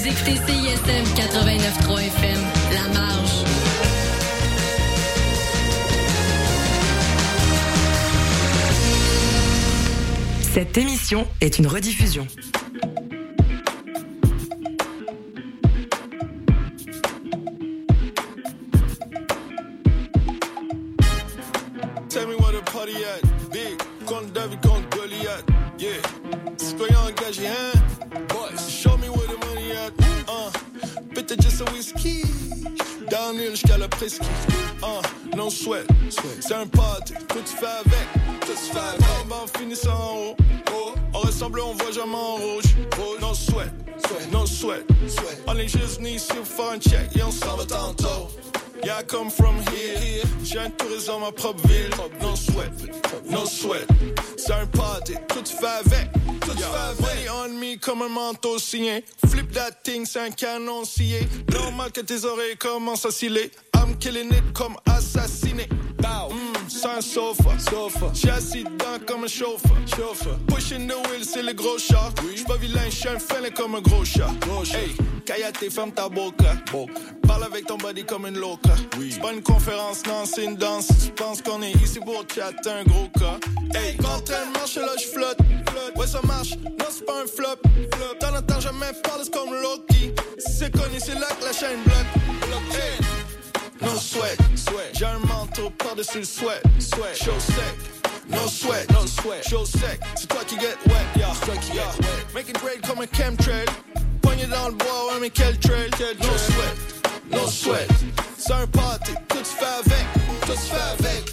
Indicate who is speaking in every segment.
Speaker 1: Vous écoutez CISM 89.3 FM, La Marge.
Speaker 2: Cette émission est une rediffusion.
Speaker 3: Tell me where the party at. Big, contre David, contre Goliath. Yeah. Citoyen engagé, hein? Boys, whisky. Downhill jusqu'à la presqu'île. Uh, no sweat. C'est un pote, tout se fait avec. Tout se fait avec. On va finir ça en haut. Oh. On ressemble, on voit jamais en rouge. No sweat. No sweat. On est juste ici pour faire un check. Et on s'en va tantôt. Yeah, I come from here. J'ai un touriste dans ma propre ville. No sweat, no sweat. C'est un party, tout se fait avec. Money on me comme un manteau signé. Flip that thing, c'est un canon scié. Normal que tes oreilles commencent à sciller. I'm killing it comme assassiné. Mm, c'est un sofa. sofa. J'suis assis dedans comme un chauffeur. chauffeur. Pushing the wheel, c'est le gros chat. J'suis pas vilain, j'suis un fêlé comme un gros chat. Hey, Kayate, ferme ta boca. Parle avec ton body comme une loca. C'est pas une conférence, non, c'est une danse. Tu penses qu'on est ici pour chatter un gros cas. Hey, quand elle marche, là, j'flotte. Ouais, ça marche, non, c'est pas un flop. T'en entends jamais parler, comme Loki. Si c'est connu, c'est là que la chaîne bloque. Hey. No sweat, sweat. J'ai un manteau par-dessus le sweat, sweat. Show sec. No sweat, no sweat. Show sec. C'est toi qui get wet, yeah. C'est toi qui get wet. Make it rain comme un chemtrail. Poignée dans le bois, ouais, mais quel trail. No sweat, no sweat. C'est un party, tout se fait avec, tout se fait avec.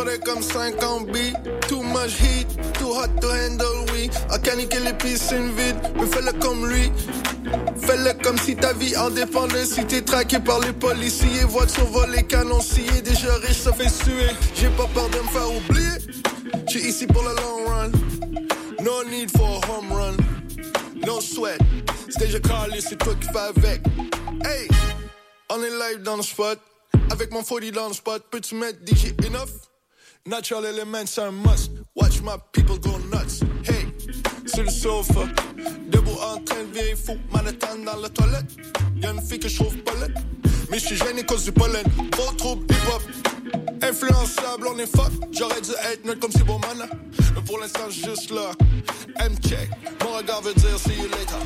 Speaker 3: Faudrait comme 50 billes. Too much heat, too hot to handle, oui. À caniquer les piscines vides, mais fais-le comme lui. Fais-le comme si ta vie en dépendait. Si t'es traqué par les policiers, voiture volée, canon scié. Déjà riche, ça fait suer. J'ai pas peur de me faire oublier. J'suis ici pour le long run. No need for a home run. No sweat. C'est déjà calé, c'est toi qui fais avec. Hey! On est live dans le spot. Avec mon 40 dans le spot, peux-tu mettre DJ enough? Natural elements un must. Watch my people go nuts. Hey, sur le sofa. Debout en train de vieille fou. Manhattan dans la toilette. Y'a une fille que je trouve pas laide. Mais je suis gêné cause du pollen. Gros trouble hip-hop. Influençable, on est fuck. J'aurais dû être neutre comme si bon man. Mais pour l'instant, juste là. M-check. Mon regard veut dire see you later.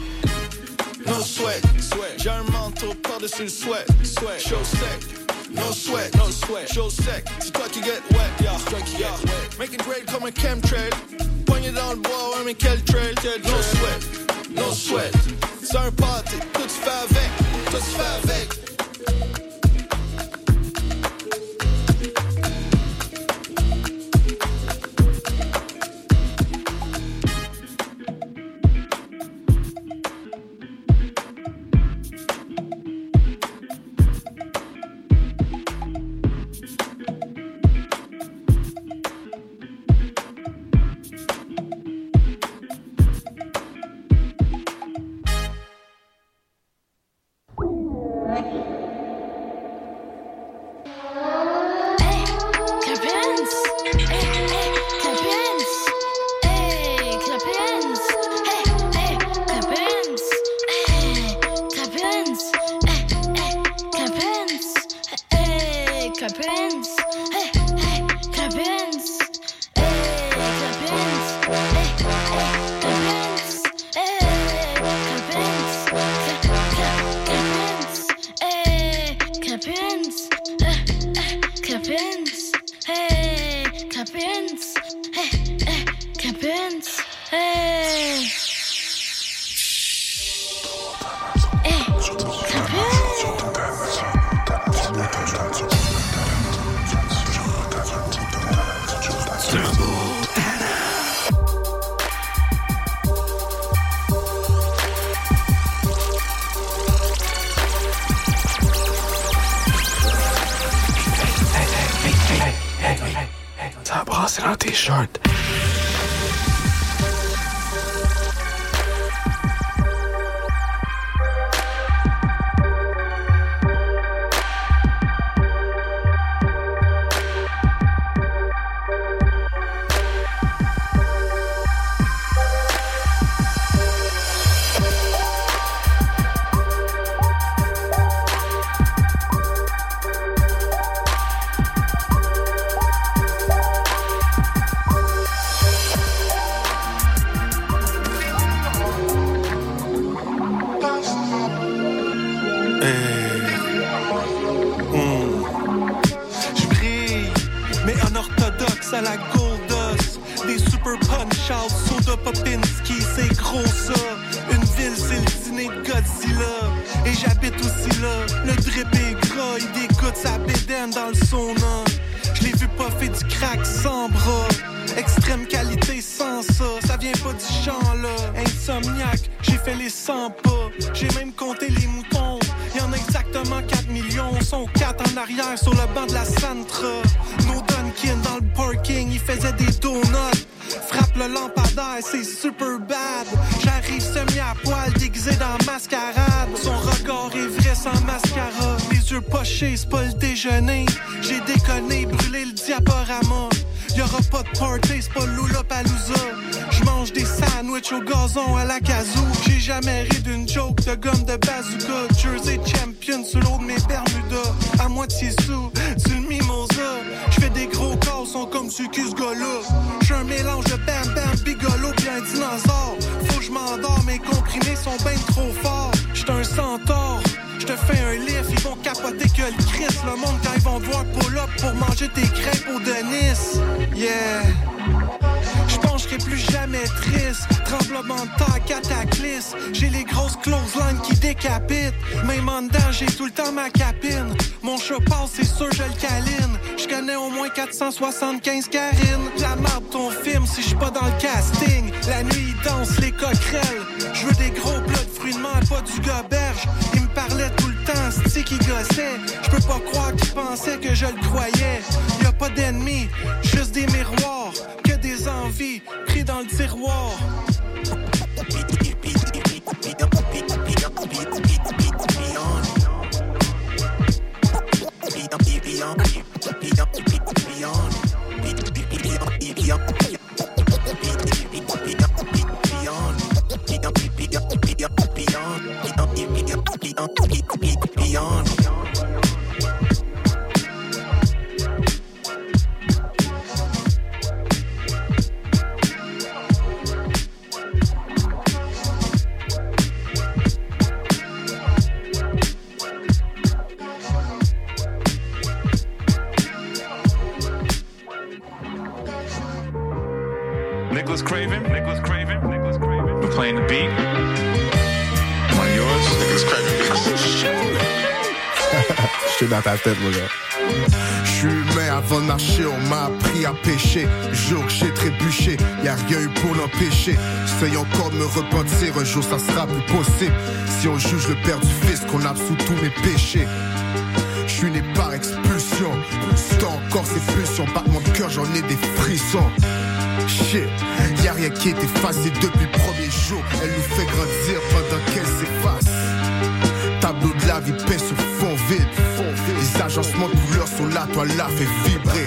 Speaker 3: No sweat, sweat. J'ai un manteau par-dessus le sweat, sweat. Show sec. no sweat, no sweat. Show sec, so try get wet, yeah, to get wet. Make it great, come and chemtrail. Point it down, boy, I'm in Kel Yeah. No sweat, no sweat. Sorry party, touch five fait avec.
Speaker 4: Et j'habite aussi là. Le drip est gras, il dégoûte sa bédaine dans le sauna. Je l'ai vu puffer du crack sans bras. Extrême qualité sans ça, ça vient pas du champ là. Insomniaque, j'ai fait les 100 pas. J'ai même compté les moutons. Y en a exactement 4 millions. Sont 4 en arrière sur le banc de la Centra. No Dunkin dans le parking, il faisait des donuts. Frappe le lampadaire, c'est super bad. J'arrive semi à poil, déguisé dans mascarade. Son regard est vrai sans mascara. Les yeux pochés, c'est pas le déjeuner. J'ai déconné, brûlé le diaporama. Y'aura pas de party, c'est pas Lollapalooza. J'mange des sandwichs au gazon à la kazoo. J'ai jamais ri d'une joke de gomme de bazooka. Jersey champion sous l'eau de mes Bermudas. À moitié sous, sur le mimosa. Sont comme gars-là. J'suis un mélange de bam bam, bigolo pis un dinosaure. Faut que j'm'endors, mes comprimés sont ben trop forts. J'suis un centaure. Je te fais un lift, ils vont capoter que le Christ. Le monde quand ils vont voir pull-up pour manger tes crêpes au Denis. Yeah. Je pense que je serai plus jamais triste. Tremblement de terre, cataclysme. J'ai les grosses clotheslines qui décapitent. Même en dedans, j'ai tout le temps ma capine. Mon chat passe, c'est sûr, je le câline. Je connais au moins 475 Karine. La marde ton film si je pas dans le casting. La nuit, il danse les coquerelles. Je veux des gros plats pas du goberge. Il me parlait tout le temps, c'est qui gossait. Je peux pas croire qu'il pensait que je le croyais. Y a pas d'ennemis, juste des miroirs. Que des envies, pris dans le tiroir.
Speaker 5: Tête, mon gars.
Speaker 6: Je humain avant de marcher, on m'a appris à pêcher. Jour que j'ai trébuché, y a rien eu pour l'empêcher. J'essaye encore de me repentir, un jour ça sera plus possible. Si on juge le père du fils, qu'on absout tous mes péchés. Je suis né par expulsion, c'est encore ces pulsions, battement de cœur, j'en ai des frissons. Shit, y a rien qui est effacé depuis le premier jour. Elle nous fait grandir pendant qu'elle s'efface. La vie paix sur fond vide. Les agencements de couleurs sont là, toi la fait vibrer.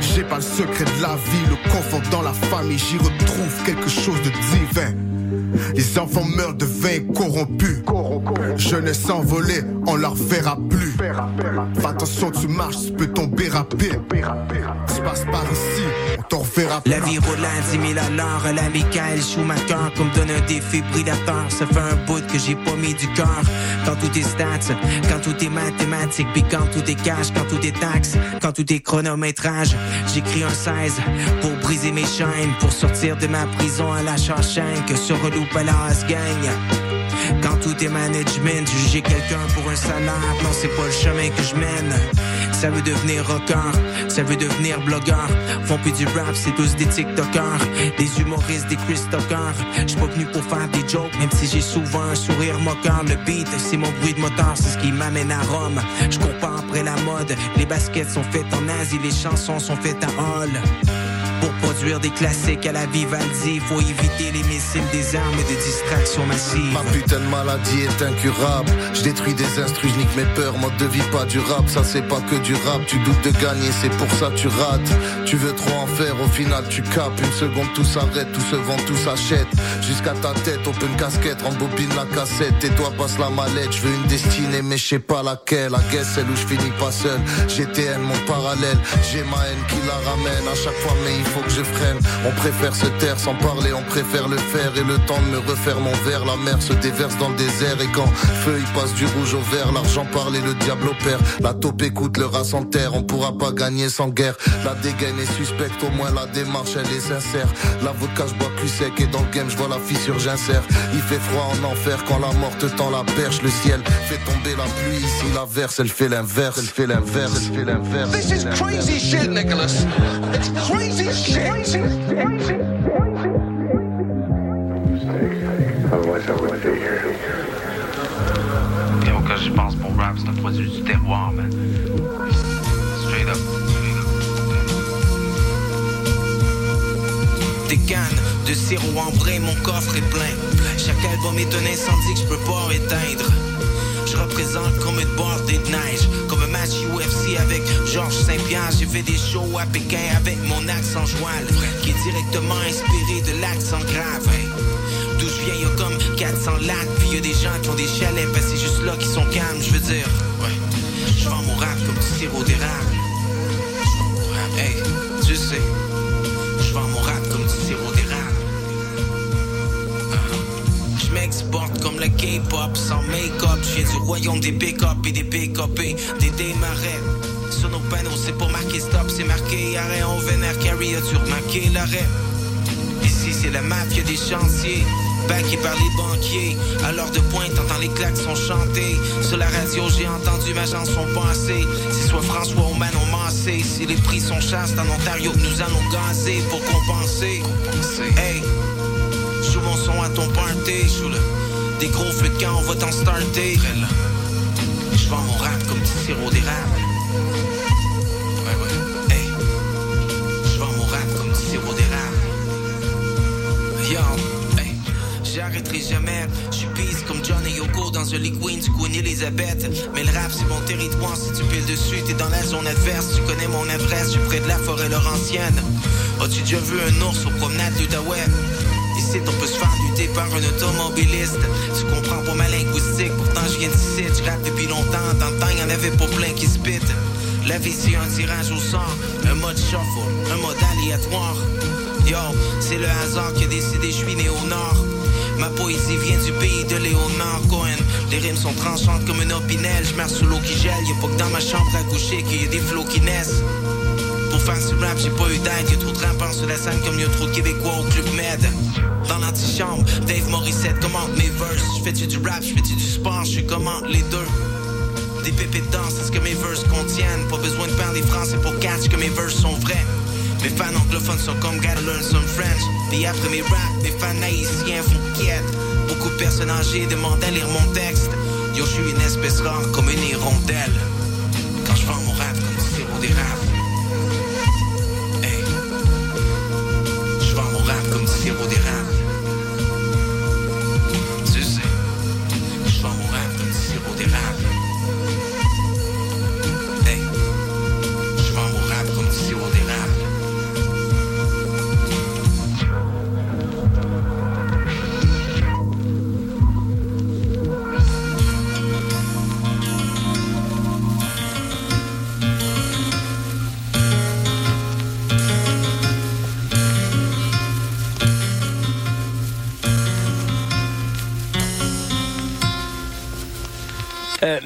Speaker 6: J'ai pas le secret de la vie, le confort dans la famille, j'y retrouve quelque chose de divin. Les enfants meurent de vin corrompus. Jeunesse envolée, on leur verra plus. Fais attention, tu marches, tu peux tomber rapide. Tu passes par ici, on t'en reverra
Speaker 7: La vie roule à 10 000 à l'heure, la Michael Schumacher comme donne un défibrillateur. Ça fait un bout que j'ai pas mis du cœur. Quand tout est stats, quand tout est mathématique, puis quand tout est cash, quand tout est taxe, quand tout est chronométrage. J'écris un 16 pour briser mes chaînes, pour sortir de ma prison à la que sur Relou Palace gagne. Quand tout est management, juger quelqu'un pour un salaire, non c'est pas le chemin que je mène. Ça veut devenir rocker, ça veut devenir blogueur. Font plus du rap, c'est tous des TikTokers, des humoristes, des Chris J'suis pas venu pour faire des jokes, même si j'ai souvent un sourire moqueur. Le beat, c'est mon bruit de moteur, c'est ce qui m'amène à Rome. Je pas après la mode, les baskets sont faites en Asie, les chansons sont faites à Hall. Pour produire des classiques à la Vivaldi, faut éviter les missiles des armes de distraction massive.
Speaker 8: Ma putain de maladie est incurable. Je détruis des instrus, je nique mes peurs, mode de vie pas durable. Ça c'est pas que du rap, tu doutes de gagner, c'est pour ça tu rates. Tu veux trop en faire, au final tu capes. Une seconde tout s'arrête, tout se vend, tout s'achète. Jusqu'à ta tête, on peut une casquette, rembobine la cassette. Et toi passe la mallette, je veux une destinée, mais je sais pas laquelle. La guess celle où je finis pas seul. GTN mon parallèle, j'ai ma haine qui la ramène à chaque fois, mais il faut que je freine. On préfère se taire sans parler, on préfère le faire. Et le temps de me refaire mon verre, la mer se déverse dans le désert. Et quand feu il passe du rouge au vert, l'argent parle et le diable opère. La taupe écoute le rat en terre, on pourra pas gagner sans guerre. La dégaine est suspecte, au moins la démarche elle est sincère. L'avocat je bois cul sec et dans le game je vois la fissure j'insère. Il fait froid en enfer quand la mort te tend la perche. Le ciel fait tomber la pluie, ici la verse elle fait l'inverse, elle fait l'inverse, elle fait l'inverse.
Speaker 5: This is crazy shit, Nicholas. It's crazy shit.
Speaker 9: Yo, quand j'y pense, mon rap, c'est un produit du terroir, man. Straight up.
Speaker 7: Des cannes de sirop ambré, mon coffre est plein. Chaque album est un incendie que je peux pas éteindre. Je représente comme une boîte de neige, comme un match UFC avec Georges Saint-Pierre. J'ai fait des shows à Pékin avec mon accent joual, qui est directement inspiré de l'accent grave. D'où je viens, y'a comme 400 lacs, puis y a des gens qui ont des chalets, ben c'est juste là qui sont calmes, je veux dire. Ouais, je vends mon rap comme du sirop d'érable. Hey, tu sais. Comme le K-pop sans make-up. Viens du royaume des pick-up et des pick-up et des démarrais. Sur nos panneaux, c'est pas marqué stop, c'est marqué arrêt. On vénère carry, as-tu remarqué l'arrêt? Ici, c'est la mafia des chantiers. Backé par les banquiers. À l'heure de pointe, t'entends les claques sont chantées. Sur la radio, j'ai entendu ma chanson passer. C'est soit François ou Manon Massé. Si les prix sont chastes en Ontario, nous allons gazer pour compenser. Hey, joue mon son à ton party. Joue le des gros feux de camp, on va t'en starter. Je vends mon rap comme du sirop d'érable. Ouais, ouais, hey. Je vends mon rap comme du sirop d'érable. Yo, hey, j'arrêterai jamais. Je suis pisse comme John et Yoko dans un Lee Queen du Queen Elizabeth. Mais le rap, c'est mon territoire. Si tu piles dessus, t'es dans la zone adverse. Tu connais mon adresse, je suis près de la forêt laurentienne. As-tu déjà vu un ours aux promenades d'Outaouais? On peut se faire lutter par un automobiliste. Tu comprends pas ma linguistique, pourtant je viens d'ici. Je rappe depuis longtemps, dans le temps, y'en avait pas plein qui se. La vie, c'est un tirage au sort, un mode shuffle, un mode aléatoire. Yo, c'est le hasard qui a décidé, je suis né au nord. Ma poésie vient du pays de Léonard Cohen. Les rimes sont tranchantes comme une opinel. Je sous l'eau qui gèle. Y'a pas que dans ma chambre à coucher qu'il y a des flots qui naissent. Pour faire ce rap, j'ai pas eu d'aide. Y'a trop de rappeurs sur la scène comme y'a trop de Québécois au Club Med. Dans l'antichambre, Dave Morissette commente mes verses? J'fais-tu du rap, j'fais-tu du sport, j'suis comment les deux? Des de danse, c'est ce que mes verses contiennent. Pas besoin de parler français pour catch que mes verses sont vrais. Mes fans anglophones sont comme gotta learn some French. Puis après mes raps, mes fans haïtiens font quête. Beaucoup de personnes âgées demandent à lire mon texte. Yo, je suis une espèce rare comme une hirondelle. Quand je mon rap comme du sirop d'érable.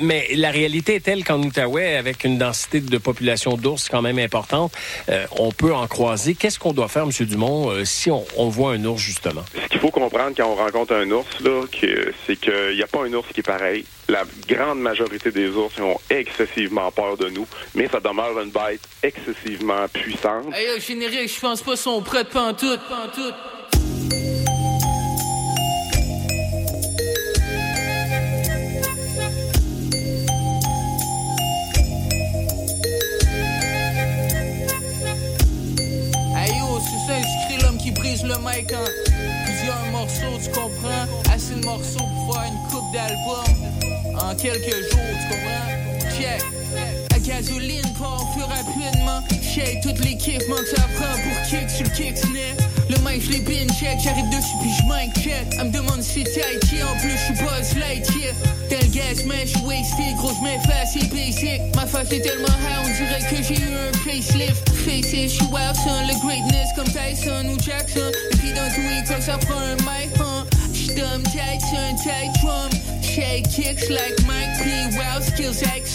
Speaker 10: Mais la réalité est telle qu'en Outaouais, avec une densité de population d'ours quand même importante, euh, on peut en croiser. Qu'est-ce qu'on doit faire, M. Dumont, euh, si on, on voit un ours, justement?
Speaker 11: Ce qu'il faut comprendre quand on rencontre un ours, là, que- c'est qu'il n'y a pas un ours qui est pareil. La grande majorité des ours ont excessivement peur de nous, mais ça demeure une bête excessivement puissante.
Speaker 12: Hey, je pense pas sont prêts de pantoute, pantoute. Le mic en plusieurs morceaux, tu comprends? Assez de morceaux pour faire une coupe d'album en quelques jours, tu comprends? Check. La gasoline part plus rapidement. Shake toute l'équipe, man, ça prend pour kick sur le kick snap. Le mic, je les bin check. J'arrive dessus puis je check. Elle me demande si c'est Haïti, en plus je suis Buzz Lightyear. Tel gas, man, je wasted, gros, je m'efface, c'est basic. Ma face est tellement high, on dirait que j'ai eu un facelift. Face it, je suis le greatness comme Tyson ou Jackson. Et puis dans tous les cas, ça prend un mic, hein. J'dumb un tight drum. Shake kicks like Mike P. Wild skills avec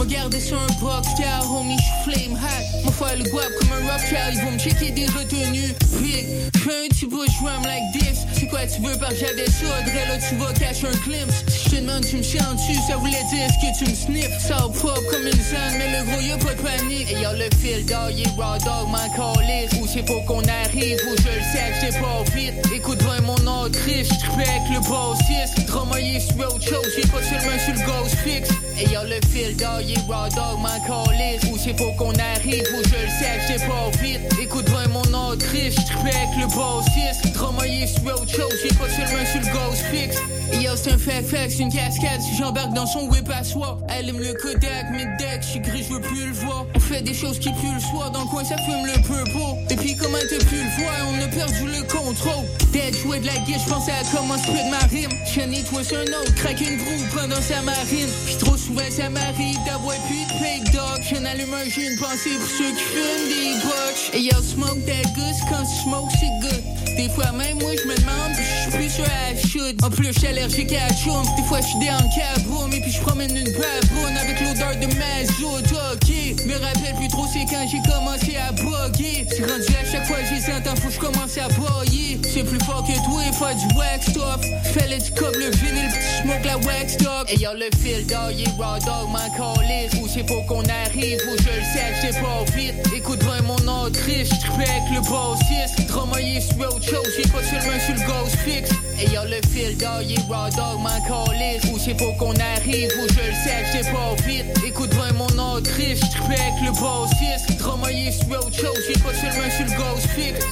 Speaker 12: M'a gardé sur un box car homie, j'suis flame hot. M'a faire le guap comme un rock child. Ils vont me checker des retenues. Big, j'fais un petit bush rum like this. C'est quoi tu veux par j'avais ça? Dre là, tu vas cacher un glimpse. Je te demande, tu me chiens dessus. Ça voulait dire est-ce que tu me sniffes? Ça pop comme une zone, mais le gros y'a pas de panique. Et y'a le fil d'or, y'a raw dog, ma calice. Où c'est faut qu'on arrive, où je le sais, j't'ai pas vite. Écoute bien mon autriche, j'trippais avec le bassiste. Dramaillé sur autre chose, j'ai pas seulement sur le ghost fix. Et y'a le fil d'or, y'a raw dog, ma calice. Où c'est faut qu'on arrive, où je le sais, j't'ai pas vite. Écoute bien mon autriche, j'trippais avec le bassiste. Dramaillé sur chose, j'ai pas seulement sur le ghost fix. Y'a c'est un fact, c'est une cascade. Si j'embarque dans son whip à soi, elle aime le Kodak, mes decks, j'suis gris, j'veux plus le voir. On fait des choses qui puent le soir, dans le coin ça fume le purple. Et puis comment t'as pu le voir, on a perdu le contrôle. Dead jouer de la guitare, j'pensais à comment split ma rime. Chenille toi sur un autre, craque une broue pendant sa marine. Trop souvent ça m'arrive d'avoir plus de fake dog. J'en allume un, j'ai une pensée pour ceux qui fument des botches. Et yo, smoke that goose, quand smoke c'est good. Des fois même moi je me demande, à shoot. En plus je suis allergique à la des fois je suis dans le caboum. Et puis je promène une baboune avec l'odeur de mazout, ok. Me rappelle plus trop c'est quand j'ai commencé à bugger. C'est rendu à chaque fois j'ai entends, faut que je commence à boyer. C'est plus fort que toi et pas du wax stuff. Fais-le du comme le vinyle, smoke la wax dog. Et y'a le fil d'or, y'a raw dog, ma calice. Où c'est pour qu'on arrive, où je le sais, j'sais pas vite. Écoute bien mon autriche, j'trippais avec le bassiste. Dramaillé sur autre chose, j'ai pas seulement sur le ghost fix. Et y'a le fil d'or, y'a raw dog, ma calice. Où c'est pour qu'on arrive, où je le sais, j'sais pas vite. Écoute bien mon autriche, j'trippais avec le bassiste. Dramaillé sur autre chose, j'ai pas seulement sur le ghost fix.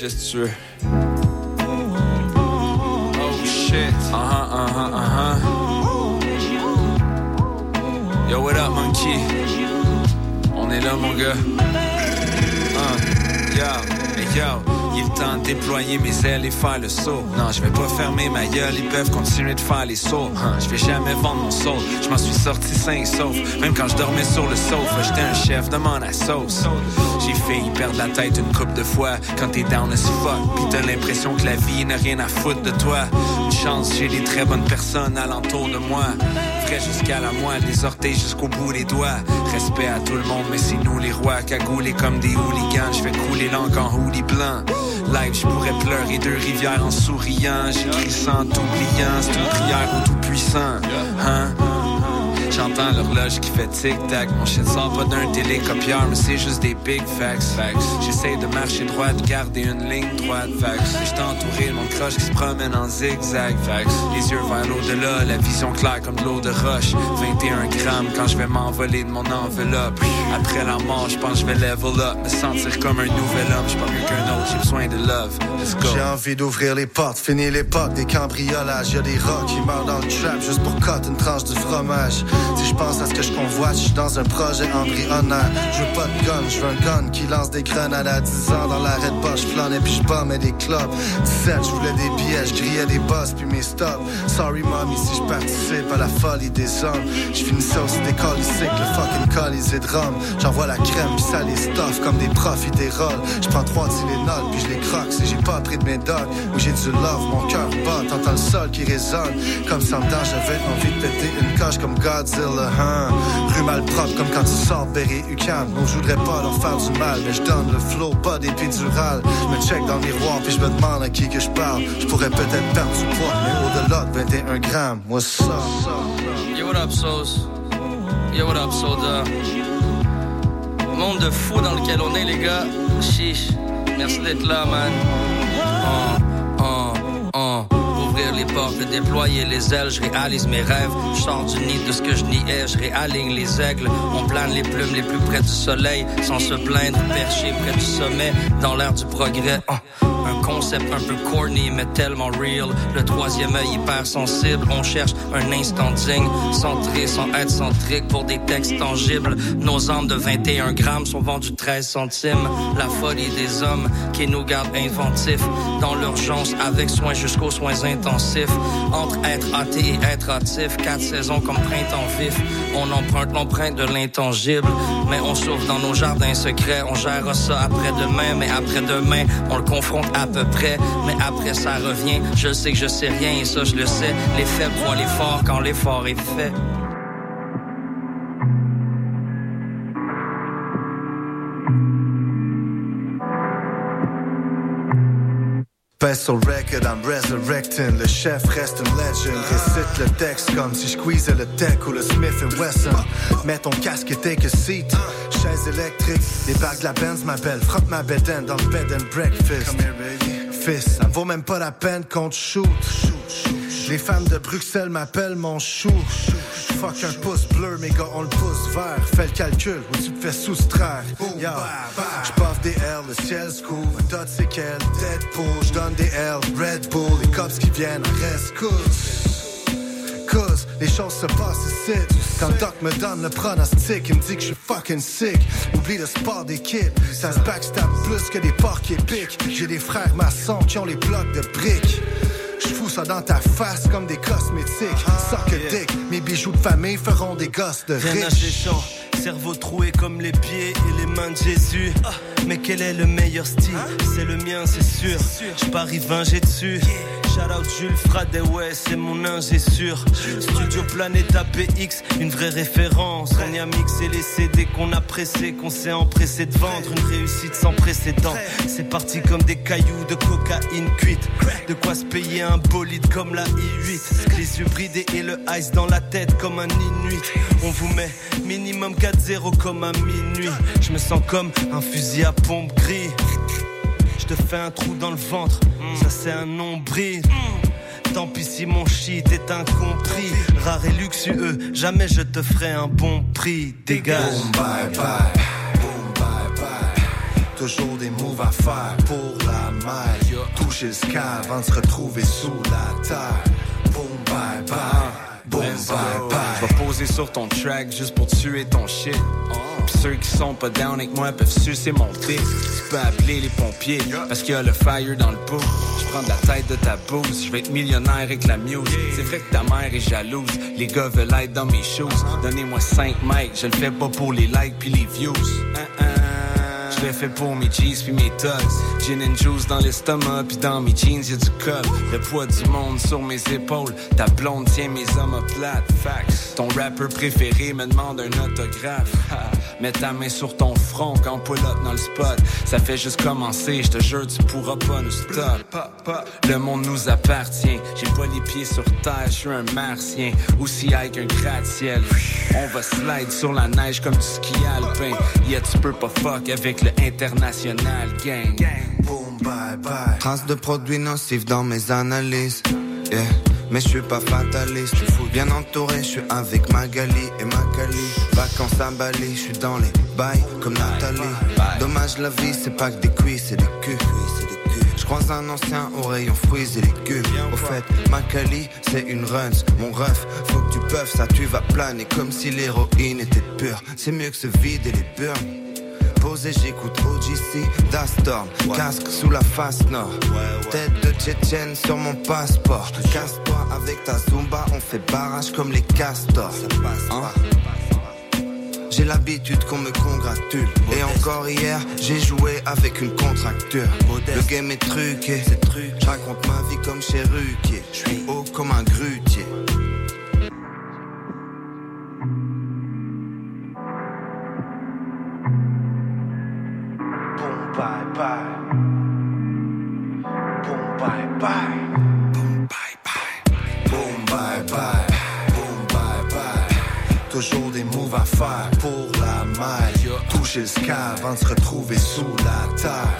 Speaker 13: Majestueux. Oh shit. Uh huh, uh huh, uh huh. Yo, what up, monkey? On est là, mon gars. Uh, yo, hey, yo. Il est temps de déployer mes ailes et faire le saut. Non, je vais pas fermer ma gueule, ils peuvent continuer de faire les sauts. Hein, je vais jamais vendre mon soul. Je m'en suis sorti sain et sauf. Même quand je dormais sur le sofa, j'étais un chef, demande à sauce. J'ai failli perdre la tête une coupe de fois quand t'es down as fuck. Pis t'as l'impression que la vie n'a rien à foutre de toi. Une chance, j'ai des très bonnes personnes alentour de moi. Jusqu'à la moelle, des orteils jusqu'au bout des doigts. Respect à tout le monde, mais c'est nous les rois, cagoulés comme des hooligans. Je fais couler l'encre en hoodie blanc. Live, je pourrais pleurer deux rivières en souriant. J'écris sans t'oubliant, c'est une prière au tout-puissant. Hein? J'entends l'horloge qui fait tic-tac. Mon shit sort pas d'un télécopieur, mais c'est juste des big facts. J'essaie de marcher droit, de garder une ligne droite. Facts. J'étais entouré de mon croche qui se promène en zigzag. Facts. Les yeux vers l'au-delà, la vision claire comme de l'eau de roche. 21 grammes quand je vais m'envoler de mon enveloppe. Après la mort, je pense je vais level up. Me sentir comme un nouvel homme. Je pas mieux qu'un autre, j'ai besoin de love.
Speaker 14: J'ai envie d'ouvrir les portes, finir l'époque des cambriolages. Y'a des rocks qui meurent dans le trap juste pour cote une tranche de fromage. Si je pense à ce que je convoite, je suis dans un projet embryonnaire. Je veux pas de gun, je veux un gun qui lance des grenades à 10 ans dans l'arrêt de poche. Je flânais puis je bombais des clubs. 17, je voulais des billets, je des boss puis mes stops. Sorry mommy si je participe à la folie des hommes. Je finissais aussi des colisiques, le fucking colisée de Rome. J'envoie la crème puis ça les stuff comme des profits des rôles. Je prends trois Tylenol puis je les croque si j'ai pas pris de mes dogs. Où j'ai du love, mon cœur bat, t'entends le sol qui résonne. Comme sans j'avais envie de péter une coche comme Godzilla, hein. Rue mal propre comme quand tu sors Berry UCAM. Non, je pas leur faire du mal, mais je donne le flow, pas d'épidural. Je me check dans le miroir puis je me demande à qui que je parle. Je pourrais peut-être perdre du poids, mais au-delà de 21 grammes, moi ça.
Speaker 15: Yo, what up, Sauce? Yo, what up, Soda? Monde de fou dans lequel on est, les gars. Chiche. Merci d'être là, man. Oh, les portes, déployer les ailes, je réalise mes rêves. Je sors du nid de ce que je niais, je réaligne les aigles. On plane les plumes les plus près du soleil, sans se plaindre, perché près du sommet, dans l'air du progrès. Un concept un peu corny, mais tellement real. Le troisième œil hyper sensible. On cherche un instant digne, centré sans être centrique pour des textes tangibles. Nos âmes de 21 grammes sont vendues 13 centimes. La folie des hommes qui nous gardent inventifs. Dans l'urgence, avec soin jusqu'aux soins intensifs. Entre être athée et être hâtif. Quatre saisons comme printemps vif. On emprunte l'empreinte de l'intangible. Mais on souffre dans nos jardins secrets. On gère ça après-demain, mais après-demain, on le confronte à peu près, mais après ça revient. Je sais que je sais rien et ça je le sais. Les faibles l'effort quand l'effort est fait.
Speaker 14: Pass sur record, I'm resurrecting. Le chef reste une legend. Récite le texte comme si je squeezais le tech ou le Smith Wesson. Mets ton casque et take a seat. Chaise électrique, les bagues de la Benz m'appellent. Frappe ma bedaine dans le bed and breakfast. Fils, ça me vaut même pas la peine qu'on te shoot. Les femmes de Bruxelles m'appellent mon chou. Fuck un pouce bleu, mes gars, on le pouce vert. Fais le calcul ou tu te fais soustraire? Yo, j'paffe des le ciel se couvre. Dot c'est quel Deadpool. J'donne des L, Red Bull. Les cops qui viennent, reste cause. Cause les choses se passent ici. Quand le doc me donne le pronostic, il me dit que je suis fucking sick. Oublie le sport d'équipe, ça se backstab plus que des porcs épiques. J'ai des frères maçons qui ont les blocs de briques. Je fous ça dans ta face comme des cosmétiques. Suck a dick, mes bijoux de famille feront des gosses de riches.
Speaker 16: Cerveau troué comme les pieds et les mains de Jésus. Mais quel est le meilleur style? C'est le mien, c'est sûr. Je parie 20, j'ai dessus. Shout out Jules Fradet, ouais, c'est mon ingé sûr. Studio Planète APX, une vraie référence. On y a les CD qu'on a pressé, qu'on s'est empressé de vendre. Une réussite sans précédent. C'est parti comme des cailloux de cocaïne cuite. De quoi se payer un bolide comme la I8. Les yeux et le ice dans la tête comme un inuit. On vous met minimum 4-0 comme un minuit. Je me sens comme un fusil à pompe gris. Je te fais un trou dans le ventre, ça c'est un nombril. Tant pis si mon shit est incompris. Rare et luxueux, jamais je te ferai un bon prix. Dégage.
Speaker 14: Boom, bye bye. Boom, bye bye. Toujours des moves à faire pour la maille. Toucher le sky avant de se retrouver sous la terre. Boom, bye bye. Boom, bye bye.
Speaker 13: Je vais poser sur ton track juste pour tuer ton shit. Ceux qui sont pas down avec moi peuvent sucer mon dick. Tu peux appeler les pompiers parce qu'il y a le fire dans le pot. Je prends de la tête de ta bouse, je vais être millionnaire avec la muse. C'est vrai que ta mère est jalouse, les gars veulent être dans mes shoes. Donnez-moi 5 mics, je le fais pas pour les likes puis les views. Je l'ai fait pour mes G's puis mes tugs. Gin and juice dans l'estomac puis dans mes jeans y'a du col. Le poids du monde sur mes épaules. Ta blonde tient mes hommes plates. Facts. Ton rappeur préféré me demande un autographe. Mets ta main sur ton front quand pull up dans le spot. Ça fait juste commencer, je te jure tu pourras pas nous stop. Le monde nous appartient. J'ai pas les pieds sur terre, je suis un martien. Aussi high qu'un gratte-ciel. On va slide sur la neige comme du ski alpin. Yeah, tu peux pas fuck avec le international gang.
Speaker 14: Boom, bye bye.
Speaker 17: Traces de produits nocifs dans mes analyses. Yeah. Mais je suis pas fataliste, je suis bien entouré, je suis avec Magali et Magali. Vacances à Bali, je suis dans les bails comme Nathalie. Dommage la vie, c'est pas que des cuisses et des culs. Je croise un ancien au rayon fruits et légumes. Au fait, Magali, c'est une runs. Mon ref, faut que tu puffes, ça tu vas planer comme si l'héroïne était pure. C'est mieux que se vider les burns. Posé, j'écoute OGC, Dastorm, casque sous la face nord. Tête de Tchétchène sur mon passeport. Casse-toi avec ta Zumba, on fait barrage comme les castors. Hein? J'ai l'habitude qu'on me congratule. Et encore hier, j'ai joué avec une contracture. Le game est truqué. Je raconte ma vie comme chez Ruquier. Je suis
Speaker 14: Toucher le sky avant se retrouver sous la terre.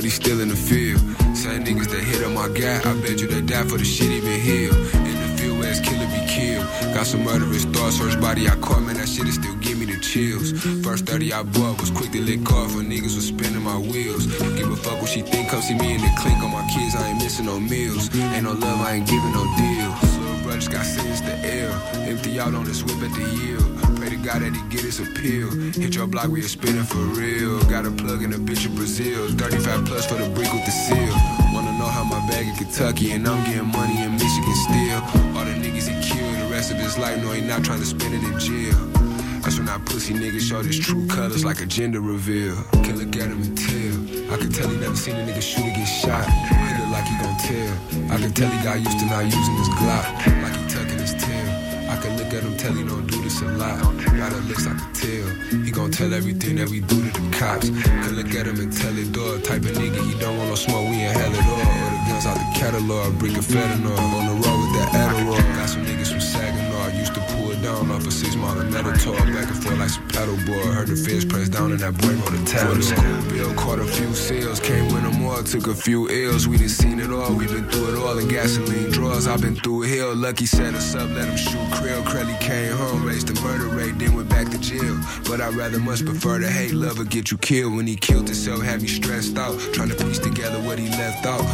Speaker 18: But he still in the field. Same niggas that hit on my guy. I bet you they die for the shit he been healed. In the field where his killer be killed. Got some murderous thoughts, search body I caught, man, that shit is still give me the chills. First 30 I bought was quick to lick off, when niggas was spinning my wheels. Give a fuck what she think, come see me in the clink on my kids, I ain't missing no meals. Ain't no love, I ain't giving no deals. Little brothers got sentenced to L, empty out on this whip at the yield. That he get his appeal. Hit your block, we are spinning for real. Got a plug in a bitch in Brazil, 35 plus for the brick with the seal. Wanna know how my bag in Kentucky, and I'm getting money in Michigan still. All the niggas he killed, the rest of his life, no, he not trying to spend it in jail. That's when our pussy niggas show his true colors like a gender reveal. Can look at him and tell. I can tell he never seen a nigga shooter get shot. He look like he gon' tell. I can tell he got used to not using his Glock. Like he tucking his tail. Can look at him, tell he oh, don't do this a lot. Got a looks I can tell. He gon' tell everything that we do to the cops. Can look at him and tell it, dog. Type of nigga, he don't want no smoke, we ain't hell at all. Guns out the catalog, brick of fentanyl. On the road with that Adderall. Got some niggas from Saginaw, used to pull down off a six mile and metal talk. Back and forth like some paddleboard. Heard the feds press down and that boy a title. the school bill, caught a few sales. Came with them all, took a few L's. We done seen it all, we been through it all in gasoline draws. I've been through hell. Lucky set us up, let him shoot Krill. Crelly came home, raised the murder rate, then went back to jail. But I'd rather much prefer to hate love or get you killed. When he killed himself, had me stressed out. Trying to piece together what he left out.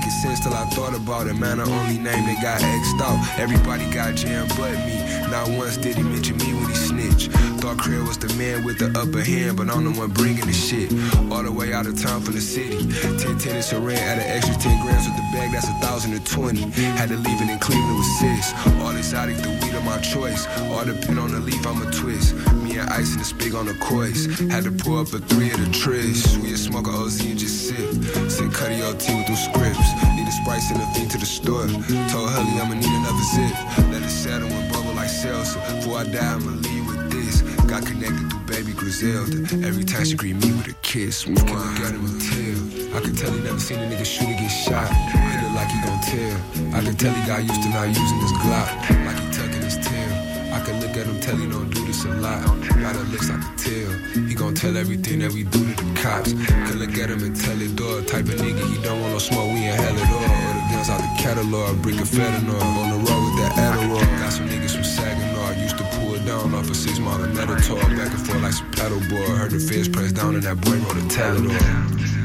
Speaker 18: It sense till I thought about it. Man, the only name that got X'd out. Everybody got jammed but me. Not once did he mention me when he snitched. Thought Krill was the man with the upper hand, but I'm the one bringing the shit. All the way out of town from the city. 10 tennis ran at an extra 10 grams with the bag, that's a thousand and twenty. Had to leave it in Cleveland with six. All exotic, the weed of my choice. All depend on the leaf, I'm a twist. And ice in the spig on the coys. Had to pour up a three of the tris. We a smoke a OZ and just sip. Send Cuddy OT with them scripts. Need a Sprite, send a thing to the store. Told Hully I'ma need another zip. Let it settle and bubble like salsa. Before I die, I'ma leave with this. Got connected through baby Griselda. Every time she greet me with a kiss. Look at him and tell. I can tell he never seen a nigga shooter get shot. Hit it like he gon' tear. I can tell he got used to not using his Glock. Like he tucking his tail. I can look at him, tell he don't do this a lot. Got a looks I can tell. He gon' tell everything that we do to the cops. Can look at him and tell it, dog. Type of nigga, he don't want no smoke, we ain't hell at all. Or the guns out the catalog, brick of fentanyl. On the road with that Adderall. Got some niggas from Saginaw, used to pull it down off a six mile metal talk. Back and forth like some paddleboard. Heard the feds press down and that boy wrote a Teledor.
Speaker 19: All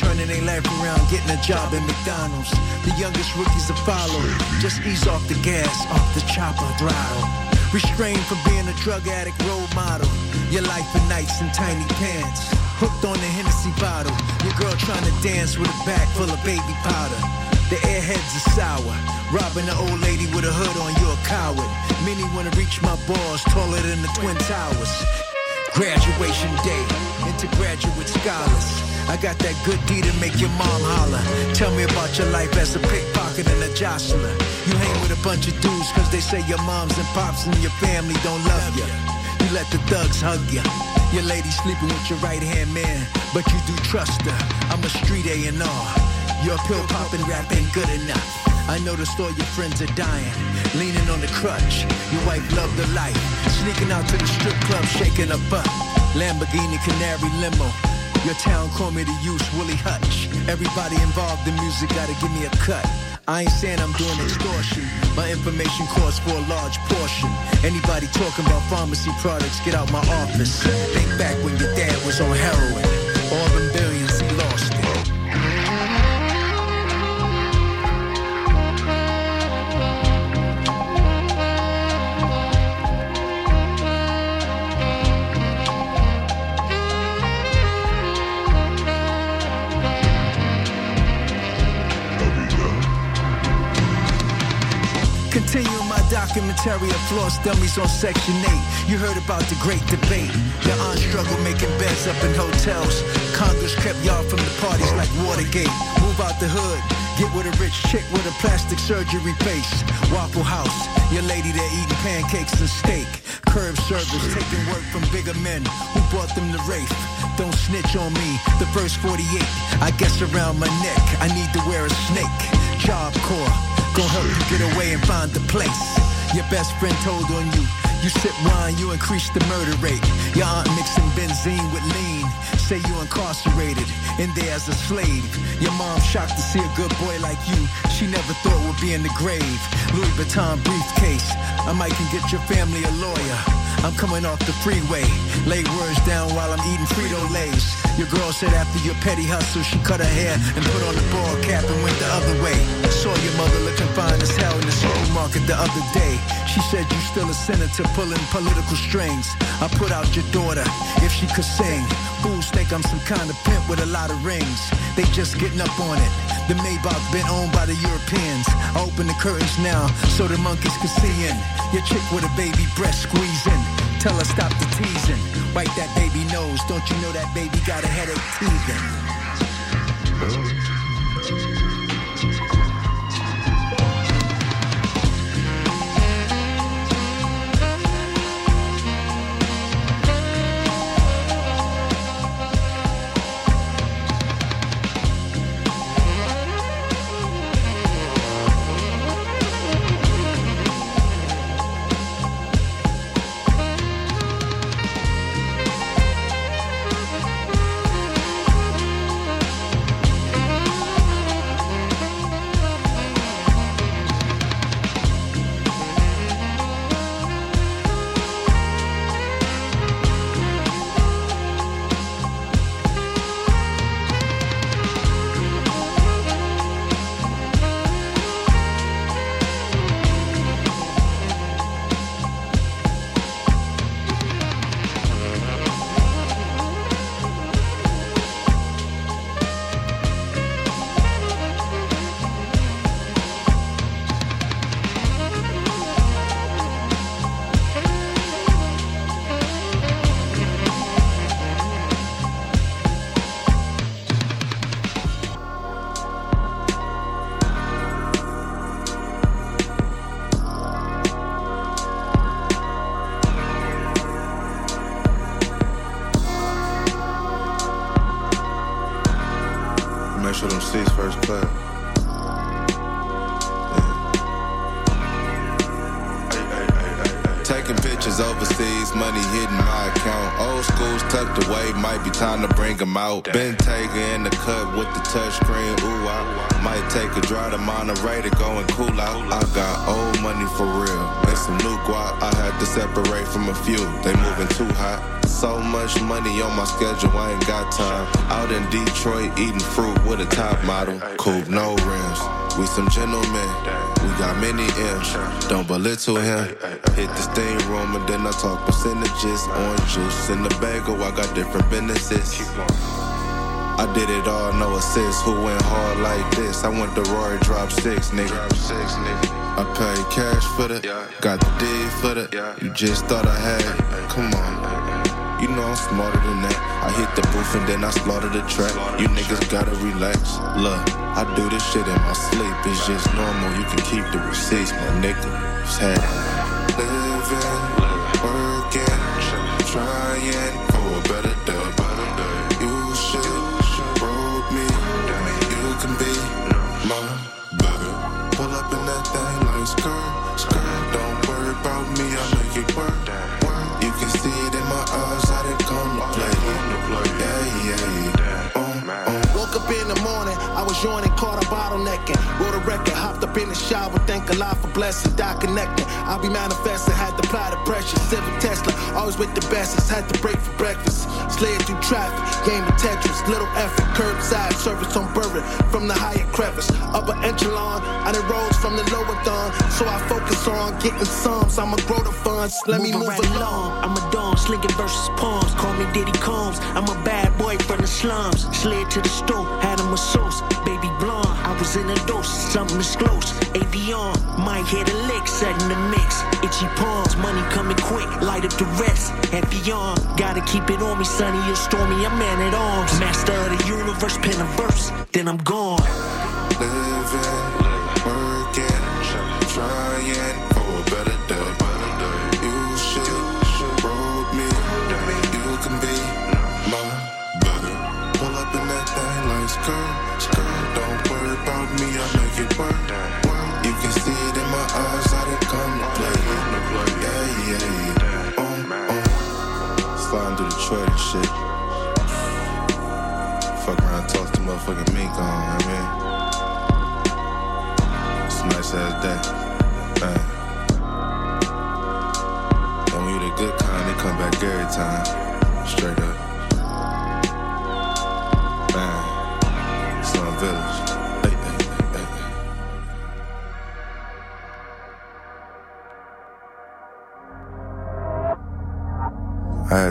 Speaker 19: turning their life around, getting a job at McDonald's. The youngest rookies to follow. Just ease off the gas, off the chopper throttle. Restrained from being a drug addict role model. Your life in nights and tiny pants. Hooked on the Hennessy bottle. Your girl trying to dance with a bag full of baby powder. The airheads are sour. Robbing the old lady with a hood on, you're a coward. Many wanna reach my balls taller than the Twin Towers. Graduation day into graduate scholars. I got that good deed to make your mom holler. Tell me about your life as a pickpocket and a jostler. You hang with a bunch of dudes cause they say your moms and pops and your family don't love you. You let the thugs hug you. Your lady sleeping with your right hand man, but you do trust her. I'm a street A&R. Your pill popping rap ain't good enough. I noticed all your friends are dying, leaning on the crutch. Your wife loved the life, sneaking out to the strip club, shaking a butt. Lamborghini Canary limo. Your town call me the use Willie Hutch. Everybody involved in music gotta give me a cut. I ain't saying I'm doing extortion. My information costs for a large portion. Anybody talking about pharmacy products, get out my office. Think back when your dad was on heroin. All them billions, documentary of floss dummies on Section 8. You heard about the great debate. Your aunt struggled making beds up in hotels. Congress kept y'all from the parties like Watergate. Move out the hood. Get with a rich chick with a plastic surgery face. Waffle House. Your lady there eating pancakes and steak. Curb service. Taking work from bigger men who brought them to Rafe. Don't snitch on me. The first 48. I guess around my neck. I need to wear a snake. Job Corps. Gonna help you get away and find the place. Your best friend told on you. You sip wine, you increase the murder rate. Your aunt mixing benzene with lean. Say you incarcerated, in there as a slave. Your mom shocked to see a good boy like you. She never thought would be in the grave. Louis Vuitton briefcase. I might can get your family a lawyer. I'm coming off the freeway. Lay words down while I'm eating Frito Lays. Your girl said after your petty hustle, she cut her hair and put on the ball cap and went the other way. Saw your mother looking fine as hell in the supermarket the other day. She said you still a senator pulling political strings. I put out your daughter if she could sing. Fools think I'm some kind of pimp with a lot of rings. They just getting up on it. The Maybach been owned by the Europeans. I open the curtains now so the monkeys can see in. Your chick with a baby breast squeezing. Tell her stop the teasing. Wipe that baby nose. Don't you know that baby got a headache teething?
Speaker 20: Old school's tucked away, might be time to bring them out. Been taking in the cut with the touchscreen, ooh, I might take a drive to Monterey to go and cool out. I got old money for real, and some new guap. I had to separate from a few, they moving too hot. So much money on my schedule, I ain't got time. Out in Detroit, eating fruit with a top model. Coupe, no rims. We some gentlemen, we got many M's. Don't belittle him. Hit the steam room and then I talk percentages. Orange juice in the bagel, oh, I got different businesses. I did it all, no assist. Who went hard like this? I went to Rory drop six, nigga. I paid cash for the, got the D for the. You just thought I had, come on. You know I'm smarter than that. I hit the booth and then I slaughter the track. You niggas gotta relax. Look, I do this shit in my sleep. It's just normal. You can keep the receipts, my nigga. Had living, working, trying
Speaker 21: bottlenecking. Wrote a record, hopped up in the shower, thank Allah for blessing, die connecting. I'll be manifesting, had to apply the pressure. Civic Tesla, always with the bestest, had to break for breakfast. Slid through traffic, game of Tetris, little effort, curbside service on Bourbon from the higher crevice. Upper echelon, I done rose from the lower thumb, so I focus on getting sums. I'ma grow the funds, let me move
Speaker 22: right
Speaker 21: along.
Speaker 22: I'm a dawn, slinging versus palms. Call me Diddy Combs. I'm a bad boy from the slums. Slid to the store, had him a sauce. Baby blonde, I was in a dose. Something is close. Avion, might hit a lick, setting the mix. Itchy palms, money coming quick. Light up the rest. Happy on, gotta keep it on me, sunny or stormy. I'm man at arms. Master of the universe, pen a verse. Then I'm gone.
Speaker 20: Living, working, trying for a better day. You can see it in my eyes, how they come to play. Yeah, yeah, yeah. Uh, uh. Sliding through Detroit and shit. Fuck around, toss the motherfucking mink on, I mean. It's a nice ass day. Man. And when you the good kind, they come back every time. Straight up. Man. Slum Village. Hey,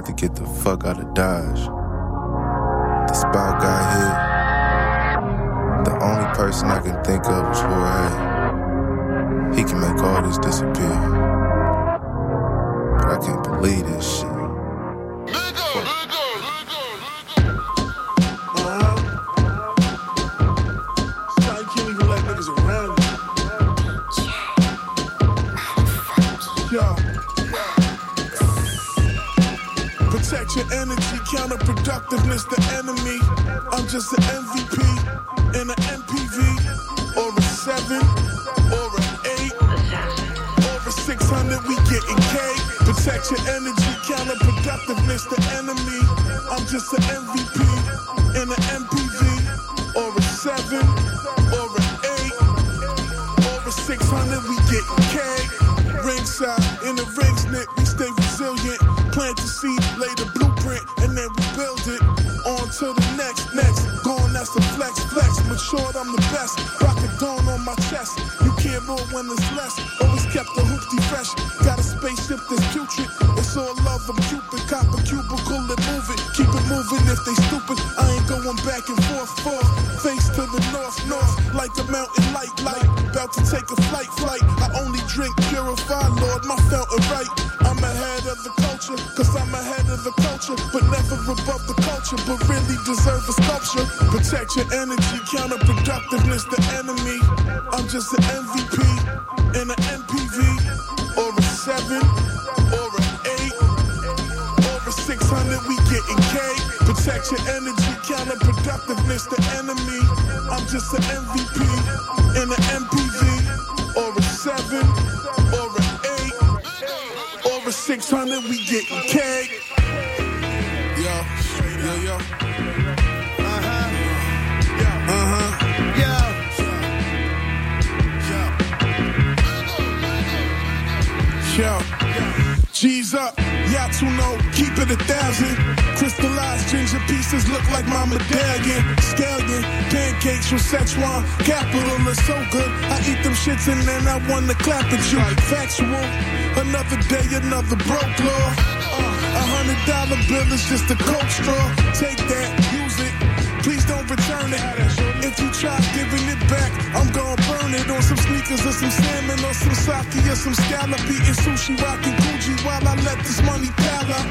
Speaker 20: to get the fuck out of Dodge. The spot got hit. The only person I can think of was Jorge. He can make all this disappear. But I can't believe this shit.
Speaker 21: Counterproductiveness, the enemy. I'm just an MVP in an MPV or a seven or an eight or a 600. We getting K. Protect your energy, counterproductiveness, the enemy. I'm just an MVP in an MPV or a seven or an eight or a 600. We getting K. Ringside Matured, I'm the best. Rock a dawn on my chest. You can't roll when it's less. Always kept the hoopty fresh. Got a spaceship that's putrid. It's all love, I'm Cupid. Cop a cubicle and move it. Keep it moving if they stupid. I ain't going back and forth, forth. Face to the north, north. Like a mountain light, light. About to take a flight, flight. Deserve a sculpture. Protect your energy, counterproductiveness, the enemy. I'm just an MVP in an MPV or a seven or an eight or a 600. We getting K. Protect your energy, counterproductiveness, the enemy. I'm just an MVP in an MPV or a seven or an eight or a 600. We getting K. Yo. G's up, y'all know, keep it a thousand. Crystallized ginger pieces look like my medallion. Scallion, pancakes from Szechuan, capital is so good. I eat them shits and then I wanna clap at you. Factual, another day, another broke law. Uh, a hundred dollar bill is just a coke straw. Take that, use it. Please don't return it. If you try giving it back, I'm gonna burn it on some sneakers or some salmon or some sake or some scallop eating sushi, rocking Gucci while I let this money pile up.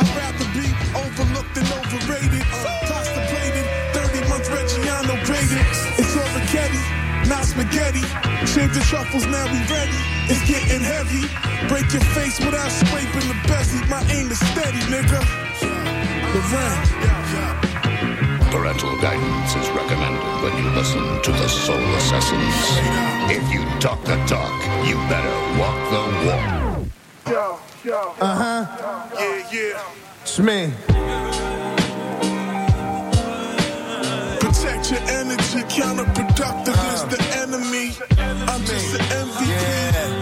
Speaker 21: I'd rather be overlooked and overrated. Uh, Pasta plated, 30 month Reggiano graded. It's Richetti, not spaghetti. Shave the truffles, now we ready. It's getting heavy. Break your face without scraping the bezel. My aim is steady, nigga. Lorraine.
Speaker 23: Parental guidance is recommended when you listen to the Soul Assassins. If you talk the talk, you better walk the walk.
Speaker 21: Yo, yo.
Speaker 24: Uh huh.
Speaker 21: Yeah, yeah.
Speaker 24: It's me.
Speaker 21: Protect your energy, counterproductive is the enemy. I'm just an MVP in an MPV.
Speaker 25: Pop